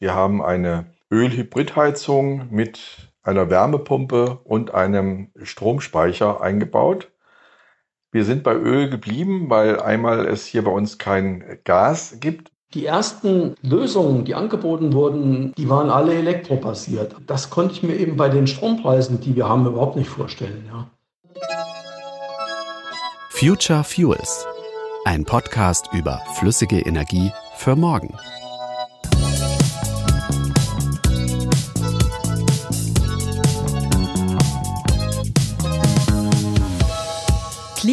Wir haben eine Ölhybridheizung mit einer Wärmepumpe und einem Stromspeicher eingebaut. Wir sind bei Öl geblieben, weil einmal es hier bei uns kein Gas gibt. Die ersten Lösungen, die angeboten wurden, die waren alle elektrobasiert. Das konnte ich mir eben bei den Strompreisen, die wir haben, überhaupt nicht vorstellen. Ja. Future Fuels, ein Podcast über flüssige Energie für morgen.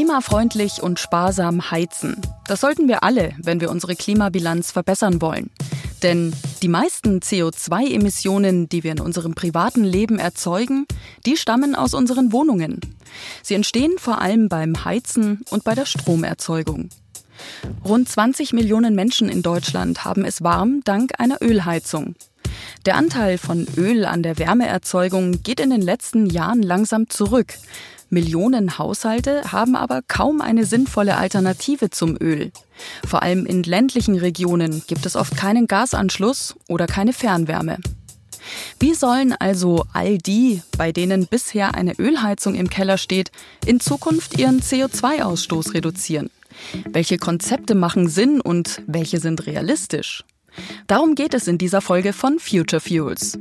Klimafreundlich und sparsam heizen. Das sollten wir alle, wenn wir unsere Klimabilanz verbessern wollen. Denn die meisten CO2-Emissionen, die wir in unserem privaten Leben erzeugen, die stammen aus unseren Wohnungen. Sie entstehen vor allem beim Heizen und bei der Stromerzeugung. Rund 20 Millionen Menschen in Deutschland haben es warm dank einer Ölheizung. Der Anteil von Öl an der Wärmeerzeugung geht in den letzten Jahren langsam zurück. Millionen Haushalte haben aber kaum eine sinnvolle Alternative zum Öl. Vor allem in ländlichen Regionen gibt es oft keinen Gasanschluss oder keine Fernwärme. Wie sollen also all die, bei denen bisher eine Ölheizung im Keller steht, in Zukunft ihren CO2-Ausstoß reduzieren? Welche Konzepte machen Sinn und welche sind realistisch? Darum geht es in dieser Folge von Future Fuels.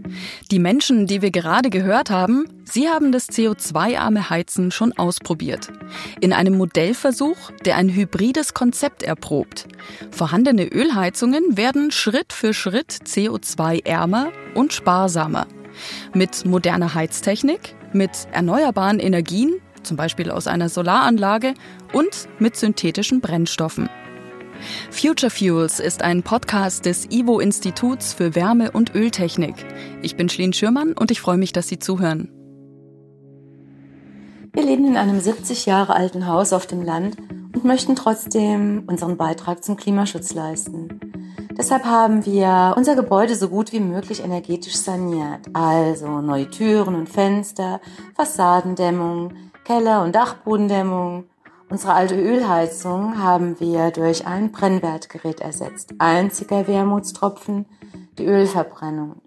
Die Menschen, die wir gerade gehört haben, sie haben das CO2-arme Heizen schon ausprobiert. In einem Modellversuch, der ein hybrides Konzept erprobt. Vorhandene Ölheizungen werden Schritt für Schritt CO2-ärmer und sparsamer. Mit moderner Heiztechnik, mit erneuerbaren Energien, zum Beispiel aus einer Solaranlage und mit synthetischen Brennstoffen. Future Fuels ist ein Podcast des IWO-Instituts für Wärme- und Öltechnik. Ich bin Schlien Schürmann und ich freue mich, dass Sie zuhören. Wir leben in einem 70 Jahre alten Haus auf dem Land und möchten trotzdem unseren Beitrag zum Klimaschutz leisten. Deshalb haben wir unser Gebäude so gut wie möglich energetisch saniert. Also neue Türen und Fenster, Fassadendämmung, Keller- und Dachbodendämmung, Unsere alte Ölheizung haben wir durch ein Brennwertgerät ersetzt. Einziger Wermutstropfen, die Ölverbrennung.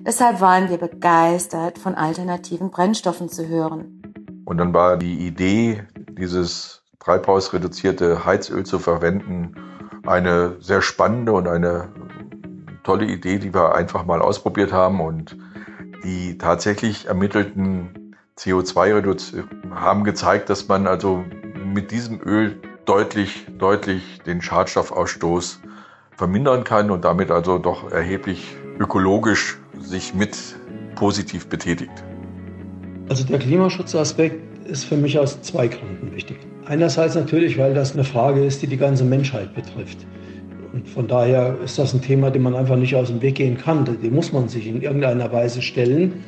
Deshalb waren wir begeistert, von alternativen Brennstoffen zu hören. Und dann war die Idee, dieses treibhausreduzierte Heizöl zu verwenden, eine sehr spannende und eine tolle Idee, die wir einfach mal ausprobiert haben und die tatsächlich ermittelten CO2-Reduktionen haben gezeigt, dass man also mit diesem Öl deutlich, deutlich den Schadstoffausstoß vermindern kann und damit also doch erheblich ökologisch sich mit positiv betätigt. Also der Klimaschutzaspekt ist für mich aus zwei Gründen wichtig. Einerseits natürlich, weil das eine Frage ist, die die ganze Menschheit betrifft. Und von daher ist das ein Thema, dem man einfach nicht aus dem Weg gehen kann. Dem muss man sich in irgendeiner Weise stellen.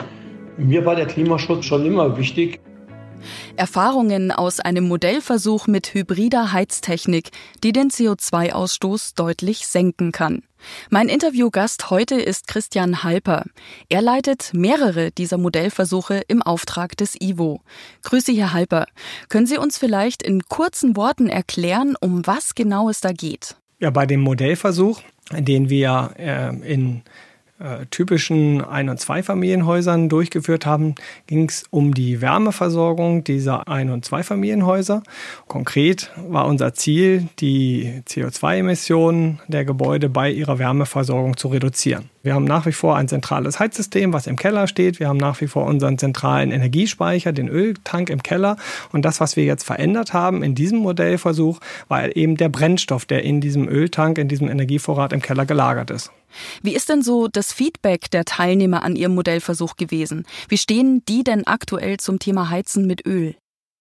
Mir war der Klimaschutz schon immer wichtig. Erfahrungen aus einem Modellversuch mit hybrider Heiztechnik, die den CO2-Ausstoß deutlich senken kann. Mein Interviewgast heute ist Christian Halper. Er leitet mehrere dieser Modellversuche im Auftrag des IWO. Grüße, Herr Halper. Können Sie uns vielleicht in kurzen Worten erklären, um was genau es da geht? Ja, bei dem Modellversuch, den wir äh, in äh, typischen Ein- und Zweifamilienhäusern durchgeführt haben, ging es um die Wärmeversorgung dieser Ein- und Zweifamilienhäuser. Konkret war unser Ziel, die CO2-Emissionen der Gebäude bei ihrer Wärmeversorgung zu reduzieren. Wir haben nach wie vor ein zentrales Heizsystem, was im Keller steht. Wir haben nach wie vor unseren zentralen Energiespeicher, den Öltank im Keller. Und das, was wir jetzt verändert haben in diesem Modellversuch, war eben der Brennstoff, der in diesem Öltank, in diesem Energievorrat im Keller gelagert ist. Wie ist denn so das Feedback der Teilnehmer an Ihrem Modellversuch gewesen? Wie stehen die denn aktuell zum Thema Heizen mit Öl?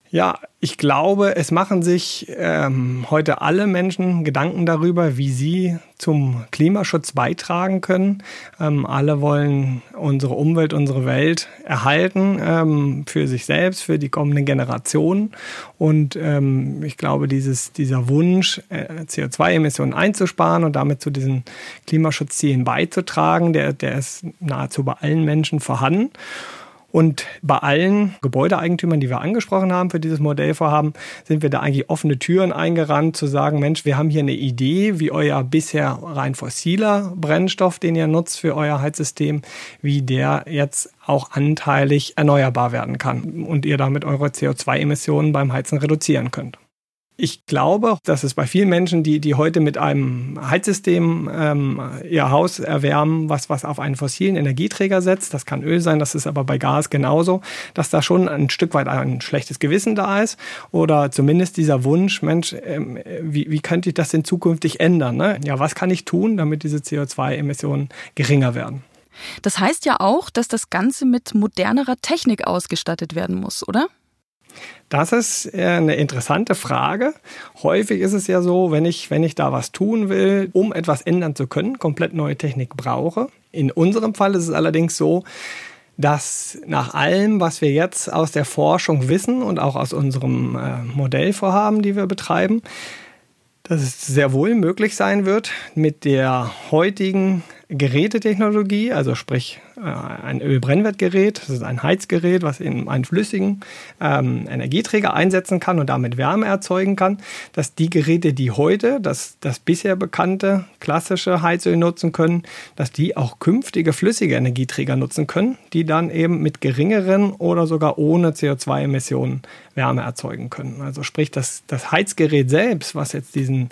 Ja, ich glaube, es machen sich ähm, heute alle Menschen Gedanken darüber, wie sie zum Klimaschutz beitragen können. Ähm, alle wollen unsere Umwelt, unsere Welt erhalten ähm, für sich selbst, für die kommenden Generationen. Und ähm, ich glaube, dieses, dieser Wunsch, äh, CO2-Emissionen einzusparen und damit zu diesen Klimaschutzzielen beizutragen, der, der ist nahezu bei allen Menschen vorhanden. Und bei allen Gebäudeeigentümern, die wir angesprochen haben für dieses Modellvorhaben, sind wir da eigentlich offene Türen eingerannt, zu sagen, Mensch, wir haben hier eine Idee, wie euer bisher rein fossiler Brennstoff, den ihr nutzt für euer Heizsystem, wie der jetzt auch anteilig erneuerbar werden kann und ihr damit eure CO2-Emissionen beim Heizen reduzieren könnt. Ich glaube, dass es bei vielen Menschen, die, die heute mit einem Heizsystem ähm, ihr Haus erwärmen, was, was auf einen fossilen Energieträger setzt, das kann Öl sein, das ist aber bei Gas genauso, dass da schon ein Stück weit ein schlechtes Gewissen da ist oder zumindest dieser Wunsch, Mensch, ähm, wie, wie könnte ich das denn zukünftig ändern? Ne? Ja, was kann ich tun, damit diese CO2-Emissionen geringer werden? Das heißt ja auch, dass das Ganze mit modernerer Technik ausgestattet werden muss, oder? Das ist äh, eine interessante Frage. Häufig ist es ja so, wenn ich, wenn ich da was tun will, um etwas ändern zu können, komplett neue Technik brauche. In unserem Fall ist es allerdings so, dass nach allem, was wir jetzt aus der Forschung wissen und auch aus unserem äh, Modellvorhaben, die wir betreiben, dass es sehr wohl möglich sein wird, mit der heutigen Gerätetechnologie, also sprich äh, ein Ölbrennwertgerät, das ist ein Heizgerät, was in einen flüssigen ähm, Energieträger einsetzen kann und damit Wärme erzeugen kann, dass die Geräte, die heute das, das bisher bekannte klassische Heizöl nutzen können, dass die auch künftige flüssige Energieträger nutzen können, die dann eben mit geringeren oder sogar ohne CO2-Emissionen Wärme erzeugen können. Also sprich, das, das Heizgerät selbst, was jetzt diesen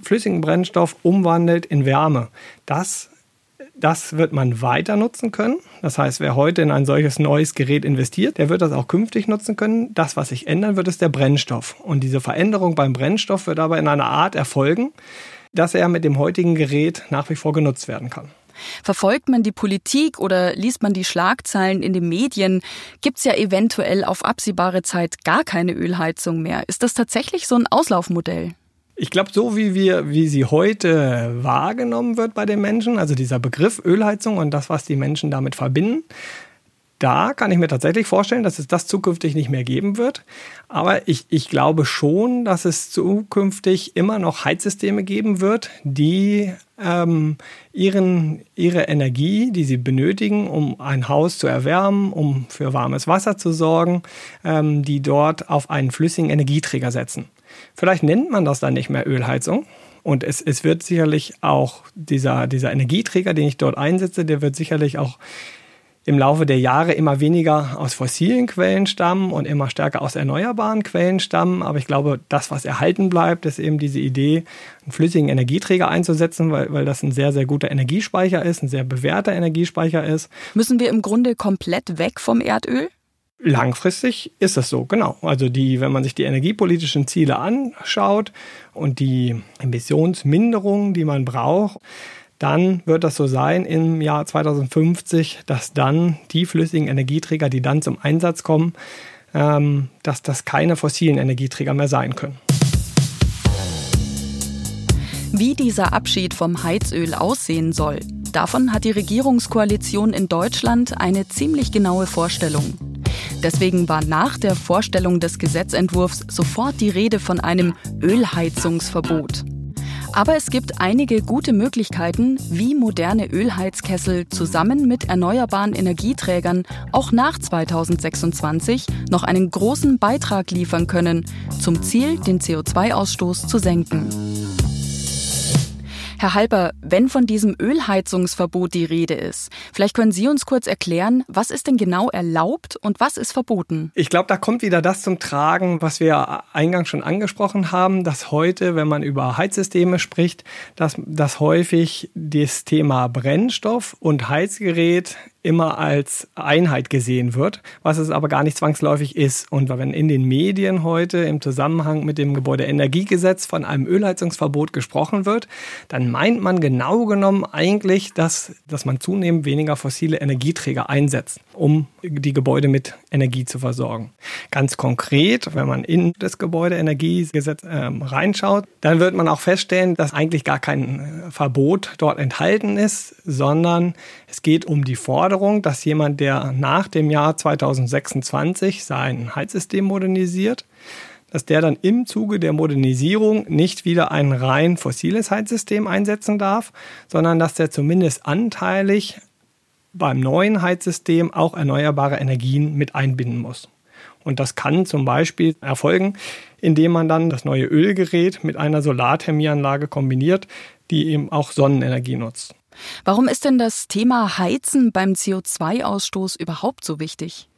flüssigen Brennstoff umwandelt in Wärme, das das wird man weiter nutzen können. Das heißt, wer heute in ein solches neues Gerät investiert, der wird das auch künftig nutzen können. Das, was sich ändern wird, ist der Brennstoff. Und diese Veränderung beim Brennstoff wird aber in einer Art erfolgen, dass er mit dem heutigen Gerät nach wie vor genutzt werden kann. Verfolgt man die Politik oder liest man die Schlagzeilen in den Medien, gibt es ja eventuell auf absehbare Zeit gar keine Ölheizung mehr. Ist das tatsächlich so ein Auslaufmodell? Ich glaube, so wie wir, wie sie heute wahrgenommen wird bei den Menschen, also dieser Begriff Ölheizung und das, was die Menschen damit verbinden, da kann ich mir tatsächlich vorstellen, dass es das zukünftig nicht mehr geben wird. Aber ich, ich glaube schon, dass es zukünftig immer noch Heizsysteme geben wird, die ähm, ihren, ihre Energie, die sie benötigen, um ein Haus zu erwärmen, um für warmes Wasser zu sorgen, ähm, die dort auf einen flüssigen Energieträger setzen. Vielleicht nennt man das dann nicht mehr Ölheizung. Und es, es wird sicherlich auch dieser, dieser Energieträger, den ich dort einsetze, der wird sicherlich auch im Laufe der Jahre immer weniger aus fossilen Quellen stammen und immer stärker aus erneuerbaren Quellen stammen. Aber ich glaube, das, was erhalten bleibt, ist eben diese Idee, einen flüssigen Energieträger einzusetzen, weil, weil das ein sehr, sehr guter Energiespeicher ist, ein sehr bewährter Energiespeicher ist. Müssen wir im Grunde komplett weg vom Erdöl? Langfristig ist das so, genau. Also die, wenn man sich die energiepolitischen Ziele anschaut und die Emissionsminderungen, die man braucht, dann wird das so sein im Jahr 2050, dass dann die flüssigen Energieträger, die dann zum Einsatz kommen, ähm, dass das keine fossilen Energieträger mehr sein können. Wie dieser Abschied vom Heizöl aussehen soll, davon hat die Regierungskoalition in Deutschland eine ziemlich genaue Vorstellung. Deswegen war nach der Vorstellung des Gesetzentwurfs sofort die Rede von einem Ölheizungsverbot. Aber es gibt einige gute Möglichkeiten, wie moderne Ölheizkessel zusammen mit erneuerbaren Energieträgern auch nach 2026 noch einen großen Beitrag liefern können, zum Ziel, den CO2-Ausstoß zu senken. Herr Halper, wenn von diesem Ölheizungsverbot die Rede ist, vielleicht können Sie uns kurz erklären, was ist denn genau erlaubt und was ist verboten? Ich glaube, da kommt wieder das zum Tragen, was wir eingangs schon angesprochen haben, dass heute, wenn man über Heizsysteme spricht, dass, dass häufig das Thema Brennstoff und Heizgerät immer als Einheit gesehen wird, was es aber gar nicht zwangsläufig ist. Und wenn in den Medien heute im Zusammenhang mit dem Gebäudeenergiegesetz von einem Ölheizungsverbot gesprochen wird, dann meint man genau genommen eigentlich, dass, dass man zunehmend weniger fossile Energieträger einsetzt, um die Gebäude mit Energie zu versorgen. Ganz konkret, wenn man in das Gebäudeenergiegesetz äh, reinschaut, dann wird man auch feststellen, dass eigentlich gar kein Verbot dort enthalten ist, sondern es geht um die Forderung, dass jemand, der nach dem Jahr 2026 sein Heizsystem modernisiert, dass der dann im Zuge der Modernisierung nicht wieder ein rein fossiles Heizsystem einsetzen darf, sondern dass der zumindest anteilig beim neuen Heizsystem auch erneuerbare Energien mit einbinden muss. Und das kann zum Beispiel erfolgen, indem man dann das neue Ölgerät mit einer Solarthermieanlage kombiniert, die eben auch Sonnenenergie nutzt. Warum ist denn das Thema Heizen beim CO2-Ausstoß überhaupt so wichtig?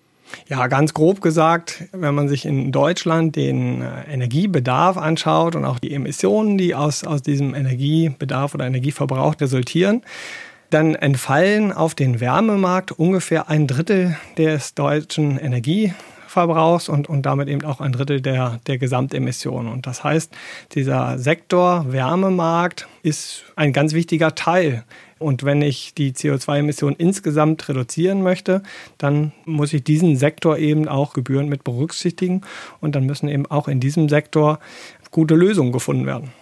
Ja, ganz grob gesagt, wenn man sich in Deutschland den äh, Energiebedarf anschaut und auch die Emissionen, die aus, aus diesem Energiebedarf oder Energieverbrauch resultieren, dann entfallen auf den Wärmemarkt ungefähr ein Drittel des deutschen Energieverbrauchs und, und damit eben auch ein Drittel der, der Gesamtemissionen. Und das heißt, dieser Sektor Wärmemarkt ist ein ganz wichtiger Teil und wenn ich die CO2-Emissionen insgesamt reduzieren möchte, dann muss ich diesen Sektor eben auch gebührend mit berücksichtigen. Und dann müssen eben auch in diesem Sektor gute Lösungen gefunden werden.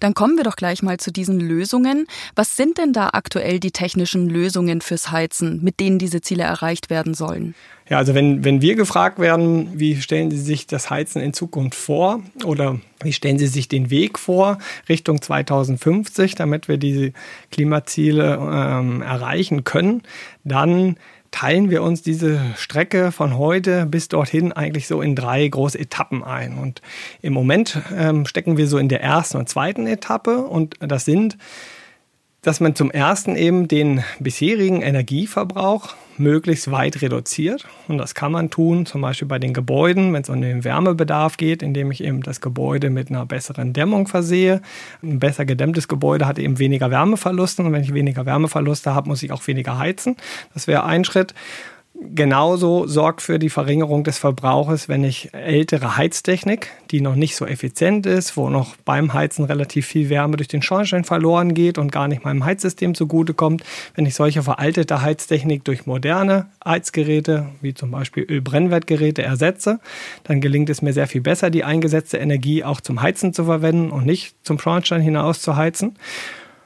Dann kommen wir doch gleich mal zu diesen Lösungen. Was sind denn da aktuell die technischen Lösungen fürs Heizen, mit denen diese Ziele erreicht werden sollen? Ja, also wenn, wenn wir gefragt werden, wie stellen Sie sich das Heizen in Zukunft vor oder wie stellen Sie sich den Weg vor Richtung 2050, damit wir diese Klimaziele ähm, erreichen können, dann teilen wir uns diese Strecke von heute bis dorthin eigentlich so in drei große Etappen ein. Und im Moment ähm, stecken wir so in der ersten und zweiten Etappe und das sind dass man zum ersten eben den bisherigen Energieverbrauch möglichst weit reduziert. Und das kann man tun, zum Beispiel bei den Gebäuden, wenn es um den Wärmebedarf geht, indem ich eben das Gebäude mit einer besseren Dämmung versehe. Ein besser gedämmtes Gebäude hat eben weniger Wärmeverluste. Und wenn ich weniger Wärmeverluste habe, muss ich auch weniger heizen. Das wäre ein Schritt. Genauso sorgt für die Verringerung des Verbrauches, wenn ich ältere Heiztechnik, die noch nicht so effizient ist, wo noch beim Heizen relativ viel Wärme durch den Schornstein verloren geht und gar nicht meinem Heizsystem zugutekommt, wenn ich solche veraltete Heiztechnik durch moderne Heizgeräte, wie zum Beispiel Ölbrennwertgeräte, ersetze, dann gelingt es mir sehr viel besser, die eingesetzte Energie auch zum Heizen zu verwenden und nicht zum Schornstein hinaus zu heizen.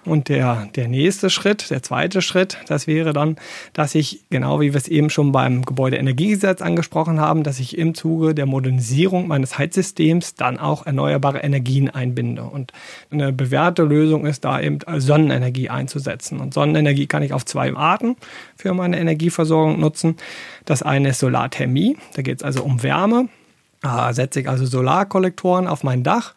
Und der, der nächste Schritt, der zweite Schritt, das wäre dann, dass ich, genau wie wir es eben schon beim Gebäudeenergiegesetz angesprochen haben, dass ich im Zuge der Modernisierung meines Heizsystems dann auch erneuerbare Energien einbinde. Und eine bewährte Lösung ist da eben Sonnenenergie einzusetzen. Und Sonnenenergie kann ich auf zwei Arten für meine Energieversorgung nutzen. Das eine ist Solarthermie, da geht es also um Wärme. Da setze ich also Solarkollektoren auf mein Dach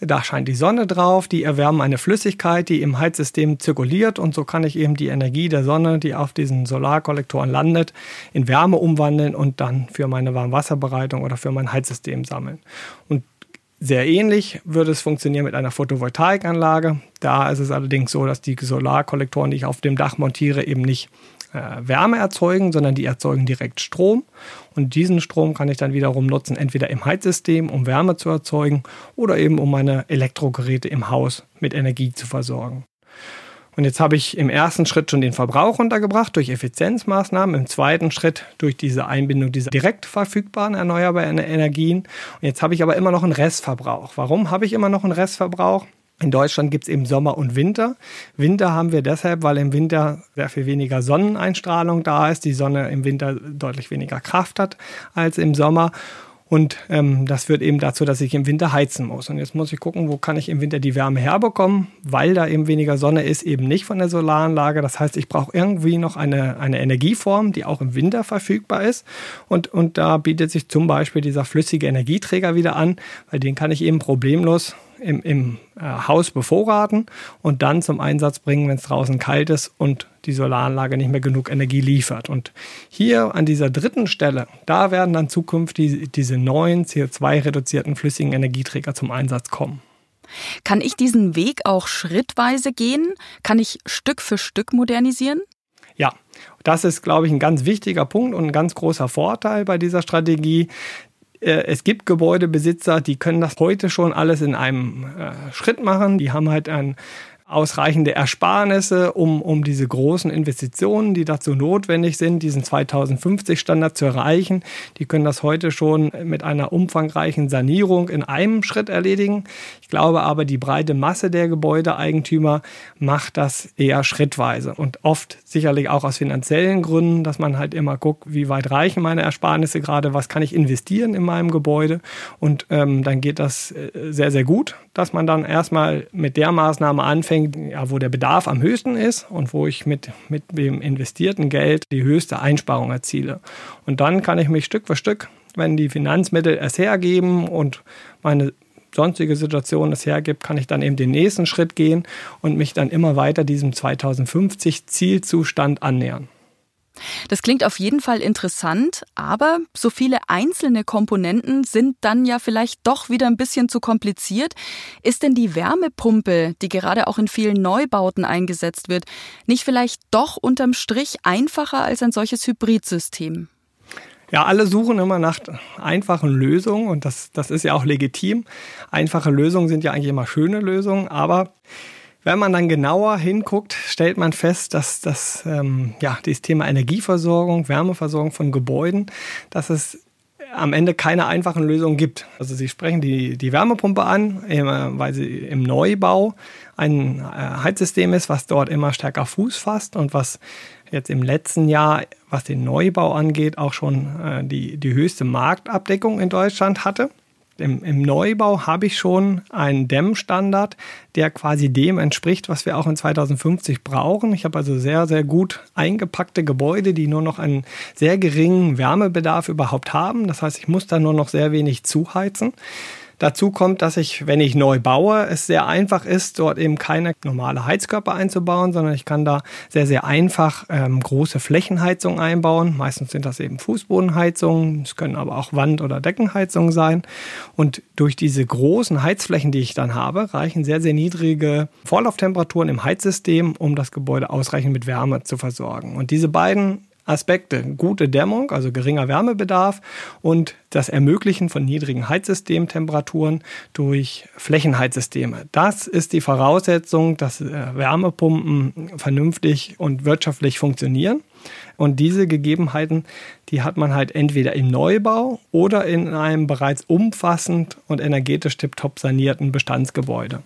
da scheint die Sonne drauf, die erwärmen eine Flüssigkeit, die im Heizsystem zirkuliert und so kann ich eben die Energie der Sonne, die auf diesen Solarkollektoren landet, in Wärme umwandeln und dann für meine Warmwasserbereitung oder für mein Heizsystem sammeln. Und sehr ähnlich würde es funktionieren mit einer Photovoltaikanlage. Da ist es allerdings so, dass die Solarkollektoren, die ich auf dem Dach montiere, eben nicht Wärme erzeugen, sondern die erzeugen direkt Strom. Und diesen Strom kann ich dann wiederum nutzen, entweder im Heizsystem, um Wärme zu erzeugen, oder eben um meine Elektrogeräte im Haus mit Energie zu versorgen. Und jetzt habe ich im ersten Schritt schon den Verbrauch untergebracht durch Effizienzmaßnahmen, im zweiten Schritt durch diese Einbindung dieser direkt verfügbaren erneuerbaren Energien. Und jetzt habe ich aber immer noch einen Restverbrauch. Warum habe ich immer noch einen Restverbrauch? In Deutschland gibt es eben Sommer und Winter. Winter haben wir deshalb, weil im Winter sehr viel weniger Sonneneinstrahlung da ist, die Sonne im Winter deutlich weniger Kraft hat als im Sommer. Und ähm, das führt eben dazu, dass ich im Winter heizen muss. Und jetzt muss ich gucken, wo kann ich im Winter die Wärme herbekommen, weil da eben weniger Sonne ist, eben nicht von der Solaranlage. Das heißt, ich brauche irgendwie noch eine, eine Energieform, die auch im Winter verfügbar ist. Und, und da bietet sich zum Beispiel dieser flüssige Energieträger wieder an, weil den kann ich eben problemlos im, im äh, Haus bevorraten und dann zum Einsatz bringen, wenn es draußen kalt ist und die Solaranlage nicht mehr genug Energie liefert. Und hier an dieser dritten Stelle, da werden dann zukünftig diese neuen CO2-reduzierten flüssigen Energieträger zum Einsatz kommen. Kann ich diesen Weg auch schrittweise gehen? Kann ich Stück für Stück modernisieren? Ja, das ist, glaube ich, ein ganz wichtiger Punkt und ein ganz großer Vorteil bei dieser Strategie. Äh, es gibt Gebäudebesitzer, die können das heute schon alles in einem äh, Schritt machen. Die haben halt ein ausreichende Ersparnisse, um, um diese großen Investitionen, die dazu notwendig sind, diesen 2050-Standard zu erreichen. Die können das heute schon mit einer umfangreichen Sanierung in einem Schritt erledigen. Glaube aber, die breite Masse der Gebäudeeigentümer macht das eher schrittweise und oft sicherlich auch aus finanziellen Gründen, dass man halt immer guckt, wie weit reichen meine Ersparnisse gerade, was kann ich investieren in meinem Gebäude und ähm, dann geht das äh, sehr, sehr gut, dass man dann erstmal mit der Maßnahme anfängt, anfängt, ja, wo der Bedarf am höchsten ist und wo ich mit, mit dem investierten Geld die höchste Einsparung erziele. Und dann kann ich mich Stück für Stück, wenn die Finanzmittel es hergeben und meine sonstige Situation es hergibt, kann ich dann eben den nächsten Schritt gehen und mich dann immer weiter diesem 2050 Zielzustand annähern. Das klingt auf jeden Fall interessant, aber so viele einzelne Komponenten sind dann ja vielleicht doch wieder ein bisschen zu kompliziert. Ist denn die Wärmepumpe, die gerade auch in vielen Neubauten eingesetzt wird, nicht vielleicht doch unterm Strich einfacher als ein solches Hybridsystem? Ja, alle suchen immer nach einfachen Lösungen und das, das ist ja auch legitim. Einfache Lösungen sind ja eigentlich immer schöne Lösungen, aber wenn man dann genauer hinguckt, stellt man fest, dass das, ähm, ja, dieses Thema Energieversorgung, Wärmeversorgung von Gebäuden, dass es am Ende keine einfachen Lösungen gibt. Also Sie sprechen die, die Wärmepumpe an, weil sie im Neubau ein äh, Heizsystem ist, was dort immer stärker Fuß fasst und was jetzt im letzten Jahr, was den Neubau angeht, auch schon äh, die, die höchste Marktabdeckung in Deutschland hatte. Im, Im, Neubau habe ich schon einen Dämmstandard, der quasi dem entspricht, was wir auch in 2050 brauchen. Ich habe also sehr, sehr gut eingepackte Gebäude, die nur noch einen sehr geringen Wärmebedarf überhaupt haben. Das heißt, ich muss da nur noch sehr wenig zuheizen. Dazu kommt, dass ich, wenn ich neu baue, es sehr einfach ist, dort eben keine normale Heizkörper einzubauen, sondern ich kann da sehr, sehr einfach ähm, große Flächenheizungen einbauen. Meistens sind das eben Fußbodenheizungen, es können aber auch Wand- oder Deckenheizungen sein. Und durch diese großen Heizflächen, die ich dann habe, reichen sehr, sehr niedrige Vorlauftemperaturen im Heizsystem, um das Gebäude ausreichend mit Wärme zu versorgen. Und diese beiden Aspekte. Gute Dämmung, also geringer Wärmebedarf und das Ermöglichen von niedrigen Heizsystemtemperaturen durch Flächenheizsysteme. Das ist die Voraussetzung, dass äh, Wärmepumpen vernünftig und wirtschaftlich funktionieren. Und diese Gegebenheiten, die hat man halt entweder im Neubau oder in einem bereits umfassend und energetisch tiptop sanierten Bestandsgebäude.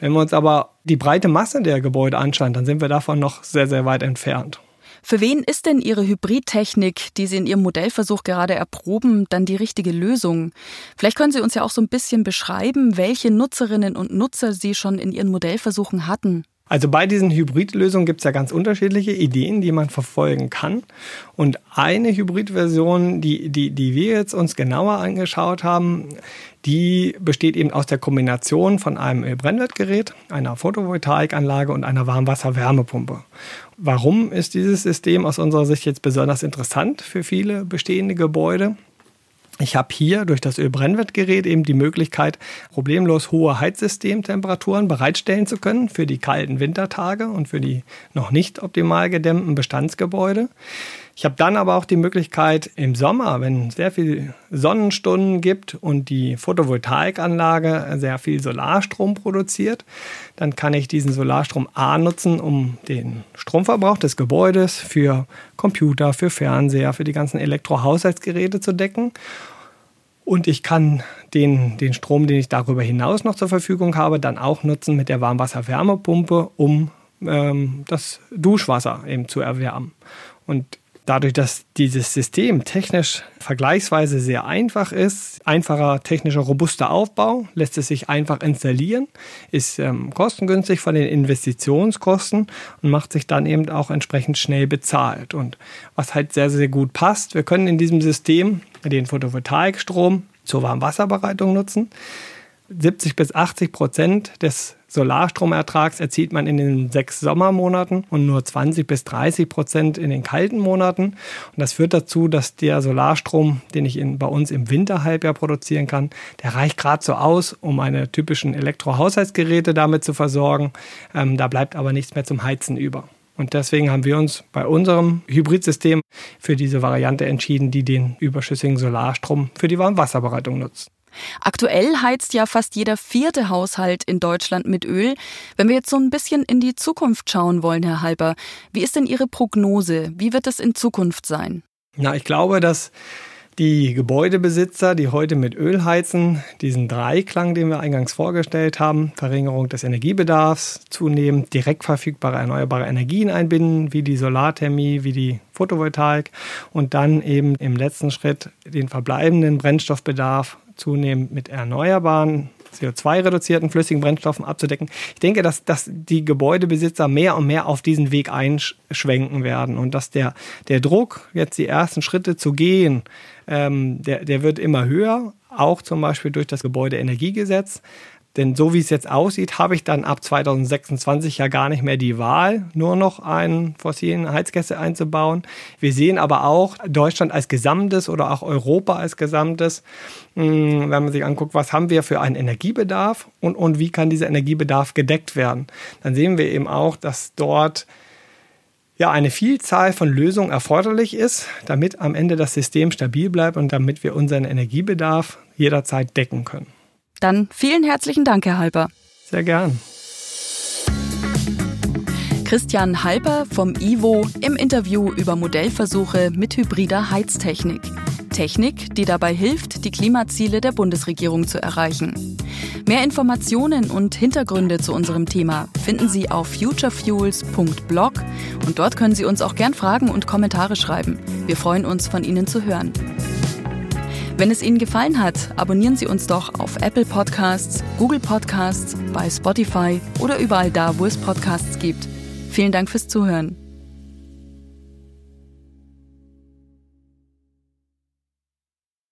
Wenn wir uns aber die breite Masse der Gebäude anschauen, dann sind wir davon noch sehr, sehr weit entfernt. Für wen ist denn Ihre Hybridtechnik, die Sie in Ihrem Modellversuch gerade erproben, dann die richtige Lösung? Vielleicht können Sie uns ja auch so ein bisschen beschreiben, welche Nutzerinnen und Nutzer Sie schon in Ihren Modellversuchen hatten. Also bei diesen Hybridlösungen gibt es ja ganz unterschiedliche Ideen, die man verfolgen kann. Und eine Hybridversion, die, die, die wir jetzt uns genauer angeschaut haben, die besteht eben aus der Kombination von einem Ölbrennwertgerät, einer Photovoltaikanlage und einer Warmwasser-Wärmepumpe. Warum ist dieses System aus unserer Sicht jetzt besonders interessant für viele bestehende Gebäude? Ich habe hier durch das Ölbrennwertgerät eben die Möglichkeit, problemlos hohe Heizsystemtemperaturen bereitstellen zu können für die kalten Wintertage und für die noch nicht optimal gedämmten Bestandsgebäude. Ich habe dann aber auch die Möglichkeit im Sommer, wenn es sehr viel Sonnenstunden gibt und die Photovoltaikanlage sehr viel Solarstrom produziert, dann kann ich diesen Solarstrom A nutzen, um den Stromverbrauch des Gebäudes für Computer, für Fernseher, für die ganzen Elektrohaushaltsgeräte zu decken. Und ich kann den, den Strom, den ich darüber hinaus noch zur Verfügung habe, dann auch nutzen mit der Warmwasser-Wärmepumpe, um ähm, das Duschwasser eben zu erwärmen. Und Dadurch, dass dieses System technisch vergleichsweise sehr einfach ist, einfacher technischer robuster Aufbau, lässt es sich einfach installieren, ist ähm, kostengünstig von den Investitionskosten und macht sich dann eben auch entsprechend schnell bezahlt. Und was halt sehr, sehr gut passt, wir können in diesem System den Photovoltaikstrom zur Warmwasserbereitung nutzen. 70 bis 80 Prozent des Solarstromertrags erzielt man in den sechs Sommermonaten und nur 20 bis 30 Prozent in den kalten Monaten. Und das führt dazu, dass der Solarstrom, den ich in, bei uns im Winterhalbjahr produzieren kann, der reicht gerade so aus, um meine typischen Elektrohaushaltsgeräte damit zu versorgen. Ähm, da bleibt aber nichts mehr zum Heizen über. Und deswegen haben wir uns bei unserem Hybridsystem für diese Variante entschieden, die den überschüssigen Solarstrom für die Warmwasserbereitung nutzt. Aktuell heizt ja fast jeder vierte Haushalt in Deutschland mit Öl. Wenn wir jetzt so ein bisschen in die Zukunft schauen wollen, Herr Halber, wie ist denn Ihre Prognose? Wie wird es in Zukunft sein? Na, ich glaube, dass die Gebäudebesitzer, die heute mit Öl heizen, diesen Dreiklang, den wir eingangs vorgestellt haben, Verringerung des Energiebedarfs, zunehmend direkt verfügbare erneuerbare Energien einbinden, wie die Solarthermie, wie die Photovoltaik und dann eben im letzten Schritt den verbleibenden Brennstoffbedarf zunehmend mit erneuerbaren CO2-reduzierten flüssigen Brennstoffen abzudecken. Ich denke, dass, dass die Gebäudebesitzer mehr und mehr auf diesen Weg einschwenken werden und dass der, der Druck, jetzt die ersten Schritte zu gehen, ähm, der, der wird immer höher, auch zum Beispiel durch das Gebäudeenergiegesetz. Denn so wie es jetzt aussieht, habe ich dann ab 2026 ja gar nicht mehr die Wahl, nur noch einen fossilen Heizgäste einzubauen. Wir sehen aber auch Deutschland als Gesamtes oder auch Europa als Gesamtes, hm, wenn man sich anguckt, was haben wir für einen Energiebedarf und, und wie kann dieser Energiebedarf gedeckt werden. Dann sehen wir eben auch, dass dort ja eine Vielzahl von Lösungen erforderlich ist, damit am Ende das System stabil bleibt und damit wir unseren Energiebedarf jederzeit decken können. Dann vielen herzlichen Dank, Herr Halper. Sehr gern. Christian Halper vom IWO im Interview über Modellversuche mit hybrider Heiztechnik. Technik, die dabei hilft, die Klimaziele der Bundesregierung zu erreichen. Mehr Informationen und Hintergründe zu unserem Thema finden Sie auf futurefuels.blog und dort können Sie uns auch gern Fragen und Kommentare schreiben. Wir freuen uns, von Ihnen zu hören. Wenn es Ihnen gefallen hat, abonnieren Sie uns doch auf Apple Podcasts, Google Podcasts, bei Spotify oder überall da, wo es Podcasts gibt. Vielen Dank fürs Zuhören.